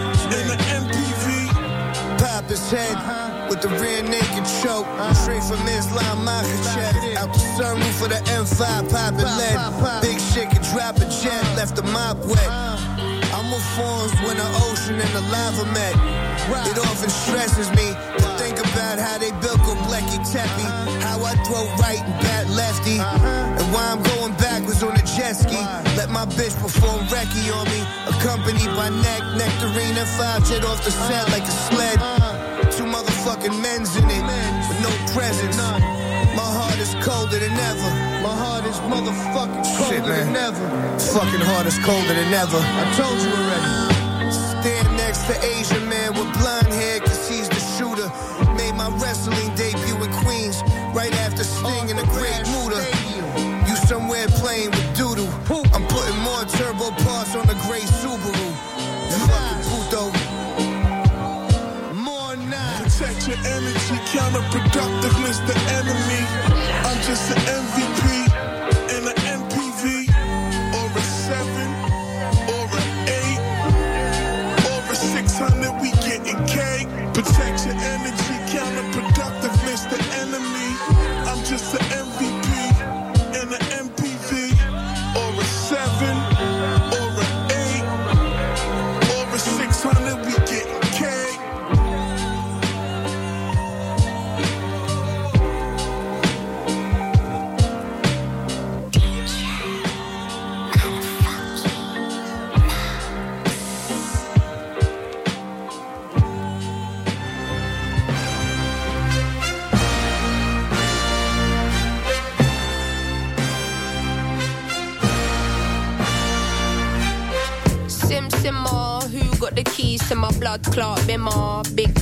Speaker 25: his head with the rear naked choke. Straight from Islam, Makhachev. Out the sunroof of the M5, poppin' lead. Big shit could drop a jet, left the mop wet. I'm with forms when the ocean and the lava met. It often stresses me to think about how they built Goblecki Tepe. How I throw right and bat lefty. And why I'm going backwards on a jet ski. Let my bitch perform Reiki on me. Accompanied by neck, nectarine, and five jet off the set like a sled. Two motherfucking men's in it but no presents. My heart is colder than ever. My heart is motherfucking colder than ever. Fucking heart is colder than ever. I told you already. Stand next to Asian man with blonde hair, Counterproductiveness, the
Speaker 21: enemy. I'm just an
Speaker 26: envy.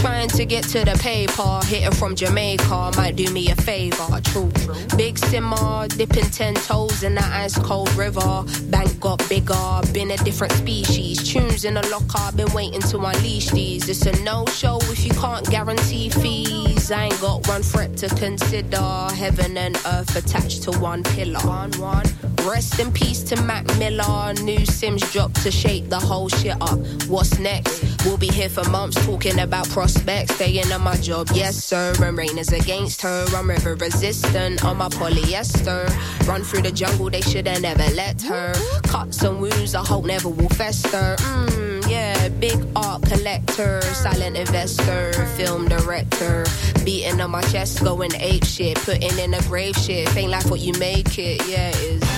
Speaker 26: Trying to get to the paper, hitting from Jamaica might do me a favor. True, big simmer, dipping ten toes in the ice cold river. Bank got bigger, been a different species. Tunes in the locker, been waiting to unleash these. It's a no show if you can't guarantee fees. I ain't got one threat to consider. Heaven and earth attached to one pillar. One, one. Rest in peace to Mac Miller. New Sims dropped to shake the whole shit up. What's next? We'll be here for months talking about prospects. Staying on my job, yes sir. And rain is against her. I'm river resistant on my polyester. Run through the jungle, they shoulda never let her. Cuts and wounds, I hope never will fester. Mmm, yeah, big art collector, silent investor, film director. Beating on my chest, going ape shit, putting in a grave shit. Ain't like what you make it, yeah, it is.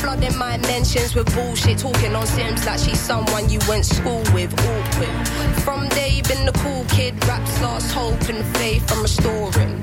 Speaker 26: flooding my mentions with bullshit. Talking on Sims like she's someone you went school with. Awkward. From day been the cool kid. Raps lost hope and faith I'm restoring.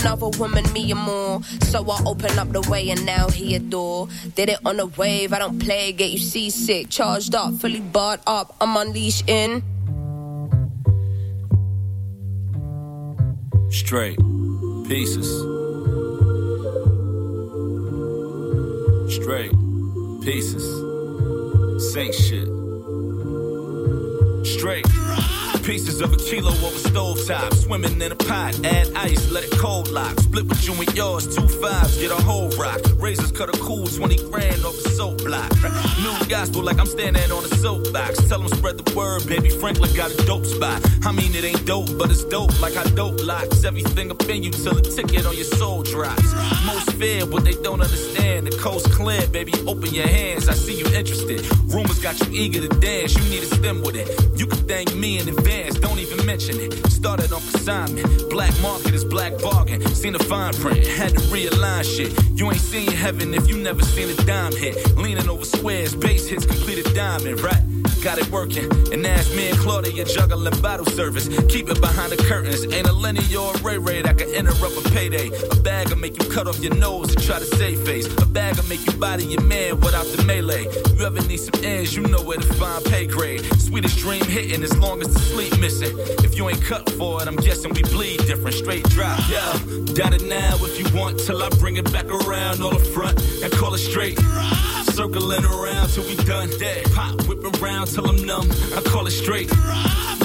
Speaker 26: Another woman me and more. So I open up the way and now he adore. Did it on a wave, I don't play, get you seasick. Charged up, fully barred up, I'm unleashed in.
Speaker 27: Straight pieces. Straight pieces. Sink shit. Straight pieces of a kilo over stovetop. Swimming in a pot, add ice, let it cold lock. Split with you and yours, two fives, get a whole rock. Razors cut a cool 20 grand off a soap block. New gospel like I'm standing on a soapbox. Tell them spread the word, baby Franklin got a dope spot. I mean, it ain't dope, but it's dope like I dope locks. Everything up in you till the ticket on your soul drops. Most fear what they don't understand. The coast clear, baby, open your hands. I see you interested. Rumors got you eager to dance. You need to stem with it. You can thank me in don't even mention it. Started off assignment. Black market is black bargain. Seen the fine print, had to realign shit. You ain't seen heaven if you never seen a dime hit. Leaning over squares, bass hits completed diamond, right? Got it working. And ask me and Claudia juggling bottle service. Keep it behind the curtains. Ain't a Lenny or a Ray Ray that can interrupt a payday. A bag will make you cut off your nose and try to save face. A bag will make you body your man without the melee. You ever need some ends, you know where to find pay grade. Sweetest dream hitting as long as the sleep missing. If you ain't cut for it, I'm guessing we bleed different. Straight drop. Yeah, doubt it now if you want till I bring it back around all the front and call it straight. Circling around till we done. Dead. Pop, whipping around till I'm numb. I call it straight.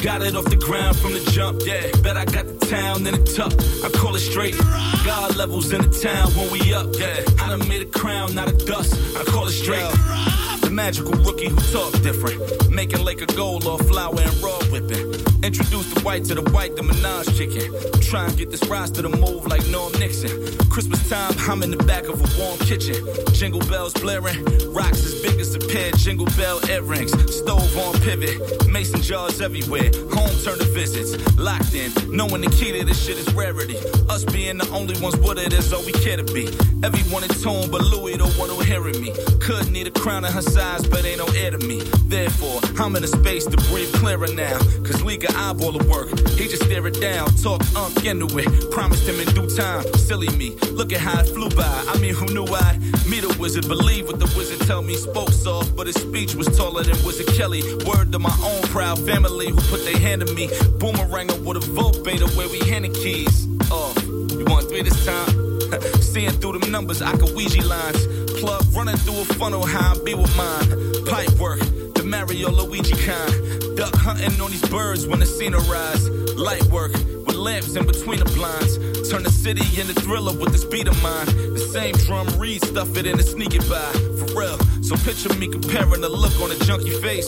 Speaker 27: Got it off the ground from the jump. Yeah, bet I got the town in the tuck. I call it straight. God levels in the town when we up. Yeah, I done made a crown, not a dust. I call it straight. Magical rookie who talk different. Making Laker gold off flour and raw whipping. Introduce the white to the white, the Minaj chicken. Try and get this roster to the move like Norm Nixon. Christmas time, I'm in the back of a warm kitchen. Jingle bells blaring, rocks as big as a pair jingle bell earrings. Stove on pivot, mason jars everywhere. Home turn to visits, locked in, knowing the key to this shit is rarity. Us being the only ones with it is all we care to be. Everyone in tune, but Louis the one who hearing me. Could need a crown of her size, but ain't no heir to me. Therefore, I'm in a space to breathe clearer now. Cause Lee got eyeball the work. He just stare it down, talk unk into it. Promised him in due time. Silly me, look at how it flew by. I mean, who knew I'd meet a wizard? Believe what the wizard tell me. Spoke soft, but his speech was taller than Wizard Kelly. Word to my own proud family who put their hand in me. Boomeranger with a vote beta where we handing keys. Oh, you want three this time? Seeing through them numbers, I can Ouija lines. Plug running through a funnel, how I be with mine. Pipe work, the Mario Luigi kind. Duck hunting on these birds when the scene arise. Light work with lamps in between the blinds. Turn the city into thriller with this beat of mine. The same drum read, stuff it in and sneak it by. For real. So picture me comparing the look on a junkie face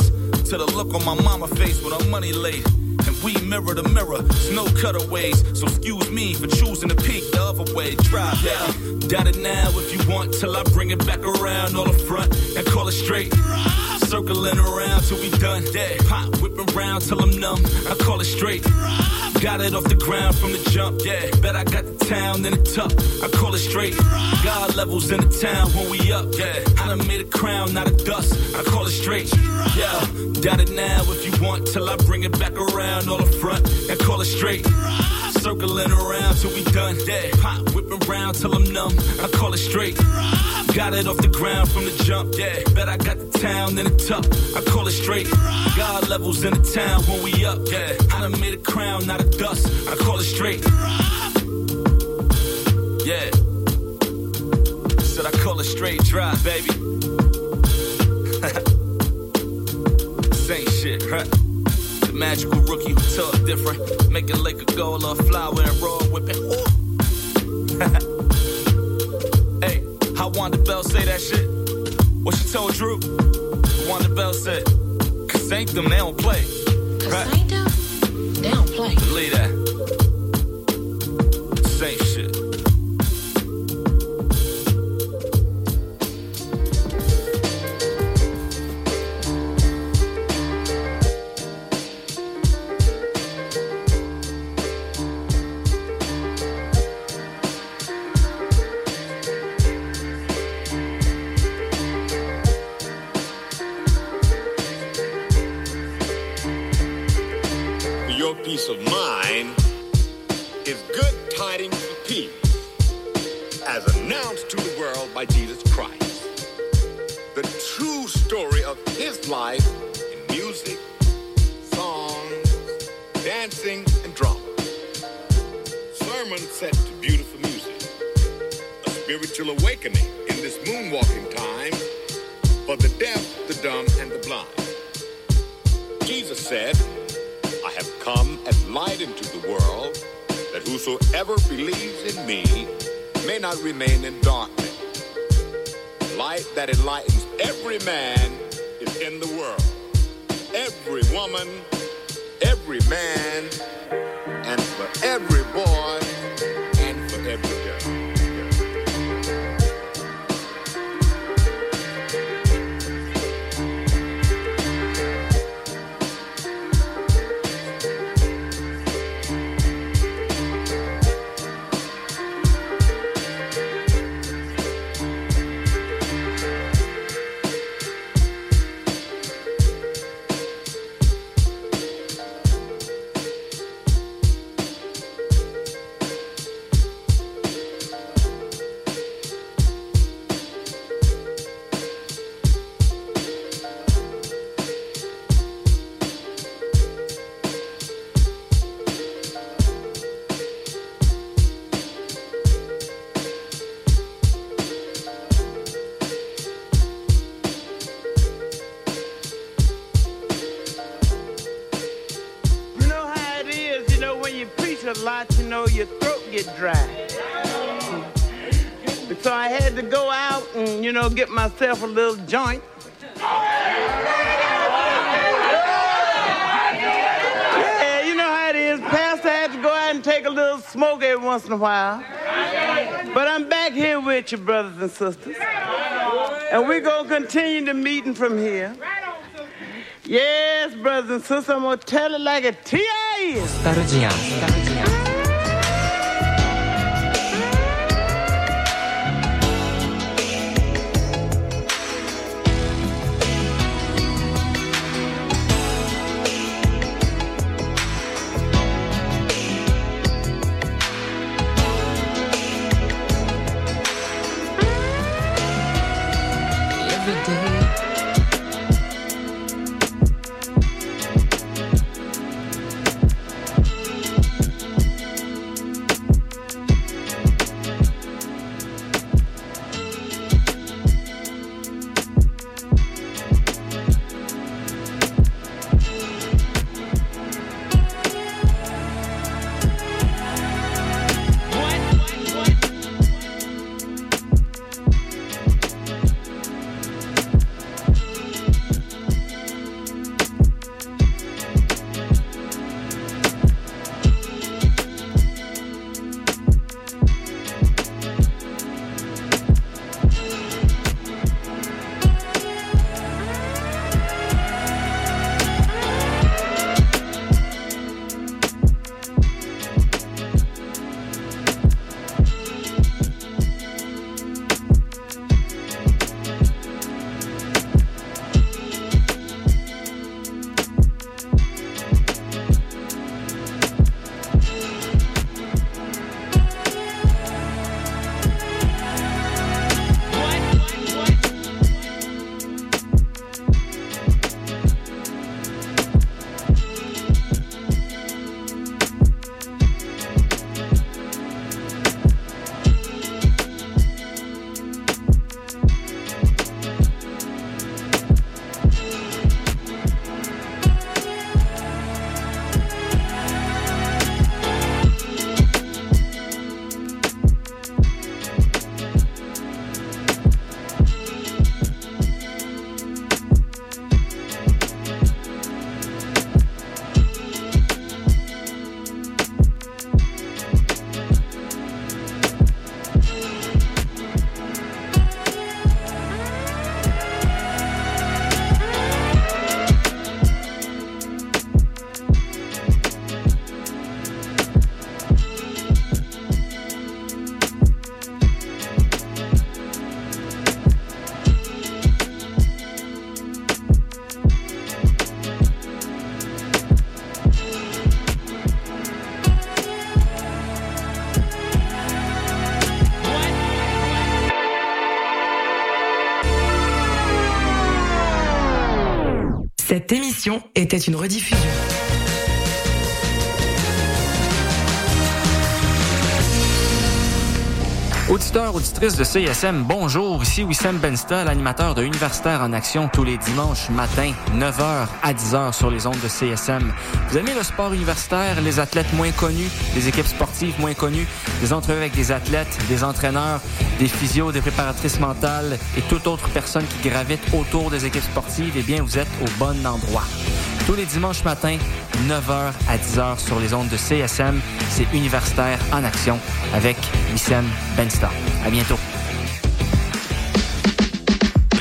Speaker 27: to the look on my mama face with her money late. We mirror to mirror, no cutaways. So excuse me for choosing to peek the other way. Drive down, doubt it now if you want till I bring it back around all the front and call it straight. Circling around till we done. Dead. Pop, whipping around till I'm numb. I call it straight. Got it off the ground from the jump. Yeah, bet I got the town in the tuck. I call it straight. God levels in the town when we up. Yeah, I done made a crown, not a dust. I call it straight. Yeah, doubt it now if you want till I bring it back around all the front and call it straight. Circling around till we done. Yeah, pop, whipping around till I'm numb. I call it straight. Got it off the ground from the jump. Yeah, bet I got the town in the tuck. I call it straight. God levels in the town when we up. Yeah, I done made a crown, not a dust. I call it straight. Yeah. Said I call it straight drive, baby. Same shit, right? The magical rookie who talk different. Making like a goal of flour and raw whipping. Ooh. hey, how Wanda Bell say that shit? What she told Drew? Wanda Bell said, Cause ain't them, they don't play. Right?
Speaker 28: Cause ain't them, they don't play.
Speaker 27: Believe that.
Speaker 29: Peace of mind is good tidings of peace, as announced to the world by Jesus Christ. The true story of his life in music, songs, dancing, and drama. Sermon set to beautiful music. A spiritual awakening in this moonwalking time for the deaf, the dumb, and the blind. Jesus said, have come and light into the world, that whosoever believes in me may not remain in darkness. Light that enlightens every man is in the world. Every woman, every man, and for every boy, and for every
Speaker 30: get myself a little joint. Yeah, you know how it is. Pastor had to go out and take a little smoke every once in a while. But I'm back here with you, brothers and sisters. And we're going to continue the meeting from here. Yes, brothers and sisters, I'm going to tell it like it is.
Speaker 2: Émission était une rediffusion.
Speaker 31: Auditeurs, auditrices de CISM, bonjour. Ici Wissem Bensta, l'animateur de Universitaire en Action tous les dimanches matin, 9h à 10h sur les ondes de CSM. Vous aimez le sport universitaire, les athlètes moins connus, les équipes sportives moins connues, des entrevues avec des athlètes, des entraîneurs, des physios, des préparatrices mentales et toute autre personne qui gravite autour des équipes sportives, eh bien, vous êtes au bon endroit. Tous les dimanches matins, 9h à 10h sur les ondes de CSM, c'est Universitaire en Action avec Wissem Bensta. À bientôt.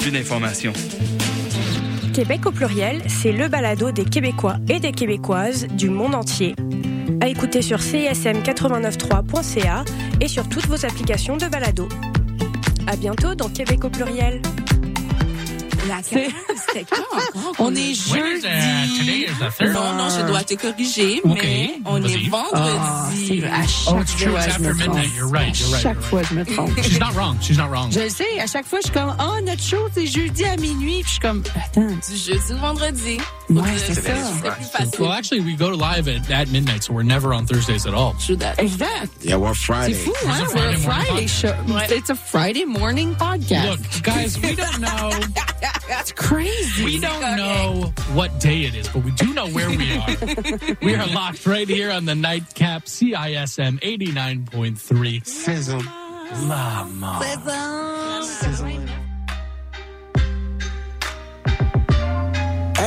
Speaker 32: plus d'informations.
Speaker 33: Québec au pluriel, c'est le balado des Québécois et des Québécoises du monde entier. À écouter sur csm893.ca et sur toutes vos applications de balado. À bientôt dans Québec au pluriel.
Speaker 34: C'était quand? On est jeudi. non, non, je dois te corriger, mais on est vendredi.
Speaker 35: à chaque fois, je me trompe. À chaque fois, je me trompe.
Speaker 36: She's not wrong. She's not wrong.
Speaker 35: Je le sais. À chaque fois, je suis comme, oh, notre show, c'est jeudi à minuit. Puis je suis comme, attends.
Speaker 34: Du jeudi au vendredi.
Speaker 35: Ouais, c'est ça.
Speaker 36: Well, actually, we go live at, at midnight, so we're never on Thursdays at all.
Speaker 34: True that.
Speaker 35: Exact.
Speaker 6: Yeah, we're Friday.
Speaker 35: C'est fou, hein? We're a Friday show. It's a Friday morning podcast.
Speaker 36: Look, guys, we don't know.
Speaker 35: That's crazy.
Speaker 36: We don't know what day it is, but we do know where we are. we are locked right here on the nightcap CISM 89.3.
Speaker 6: Sizzle.
Speaker 36: Mama.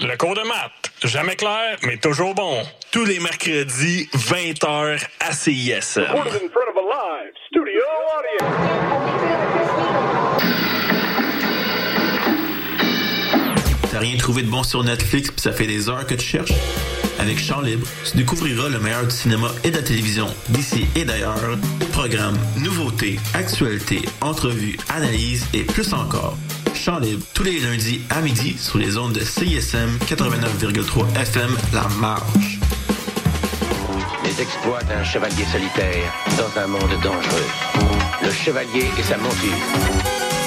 Speaker 37: Le cours de maths, jamais clair, mais toujours bon. Tous les mercredis, 20h à CISM.
Speaker 38: Recorded in front of a live studio audience.
Speaker 39: T'as rien trouvé de bon sur Netflix pis ça fait des heures que tu cherches? Avec Chant Libre, tu découvriras le meilleur du cinéma et de la télévision d'ici et d'ailleurs. Programmes, nouveautés, actualités, entrevues, analyses et plus encore. Chant Libre, tous les lundis à midi sur les ondes de CISM 89,3 FM La Marge.
Speaker 23: Les exploits d'un chevalier solitaire dans un monde dangereux. Le chevalier et sa monture.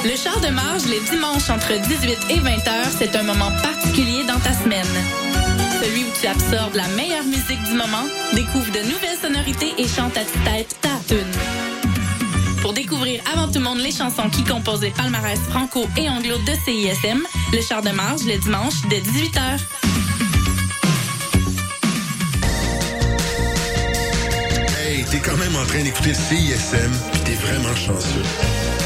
Speaker 40: Le char de marge les dimanches entre 18 et 20 heures, c'est un moment particulier dans ta semaine. Celui où tu absorbes la meilleure musique du moment, découvre de nouvelles sonorités et chante à tête ta tune. Pour découvrir avant tout le monde les chansons qui composent les palmarès franco et anglo de CISM, le char de marge le dimanche dès 18h.
Speaker 6: Hey, t'es quand même en train d'écouter CISM, pis t'es vraiment chanceux.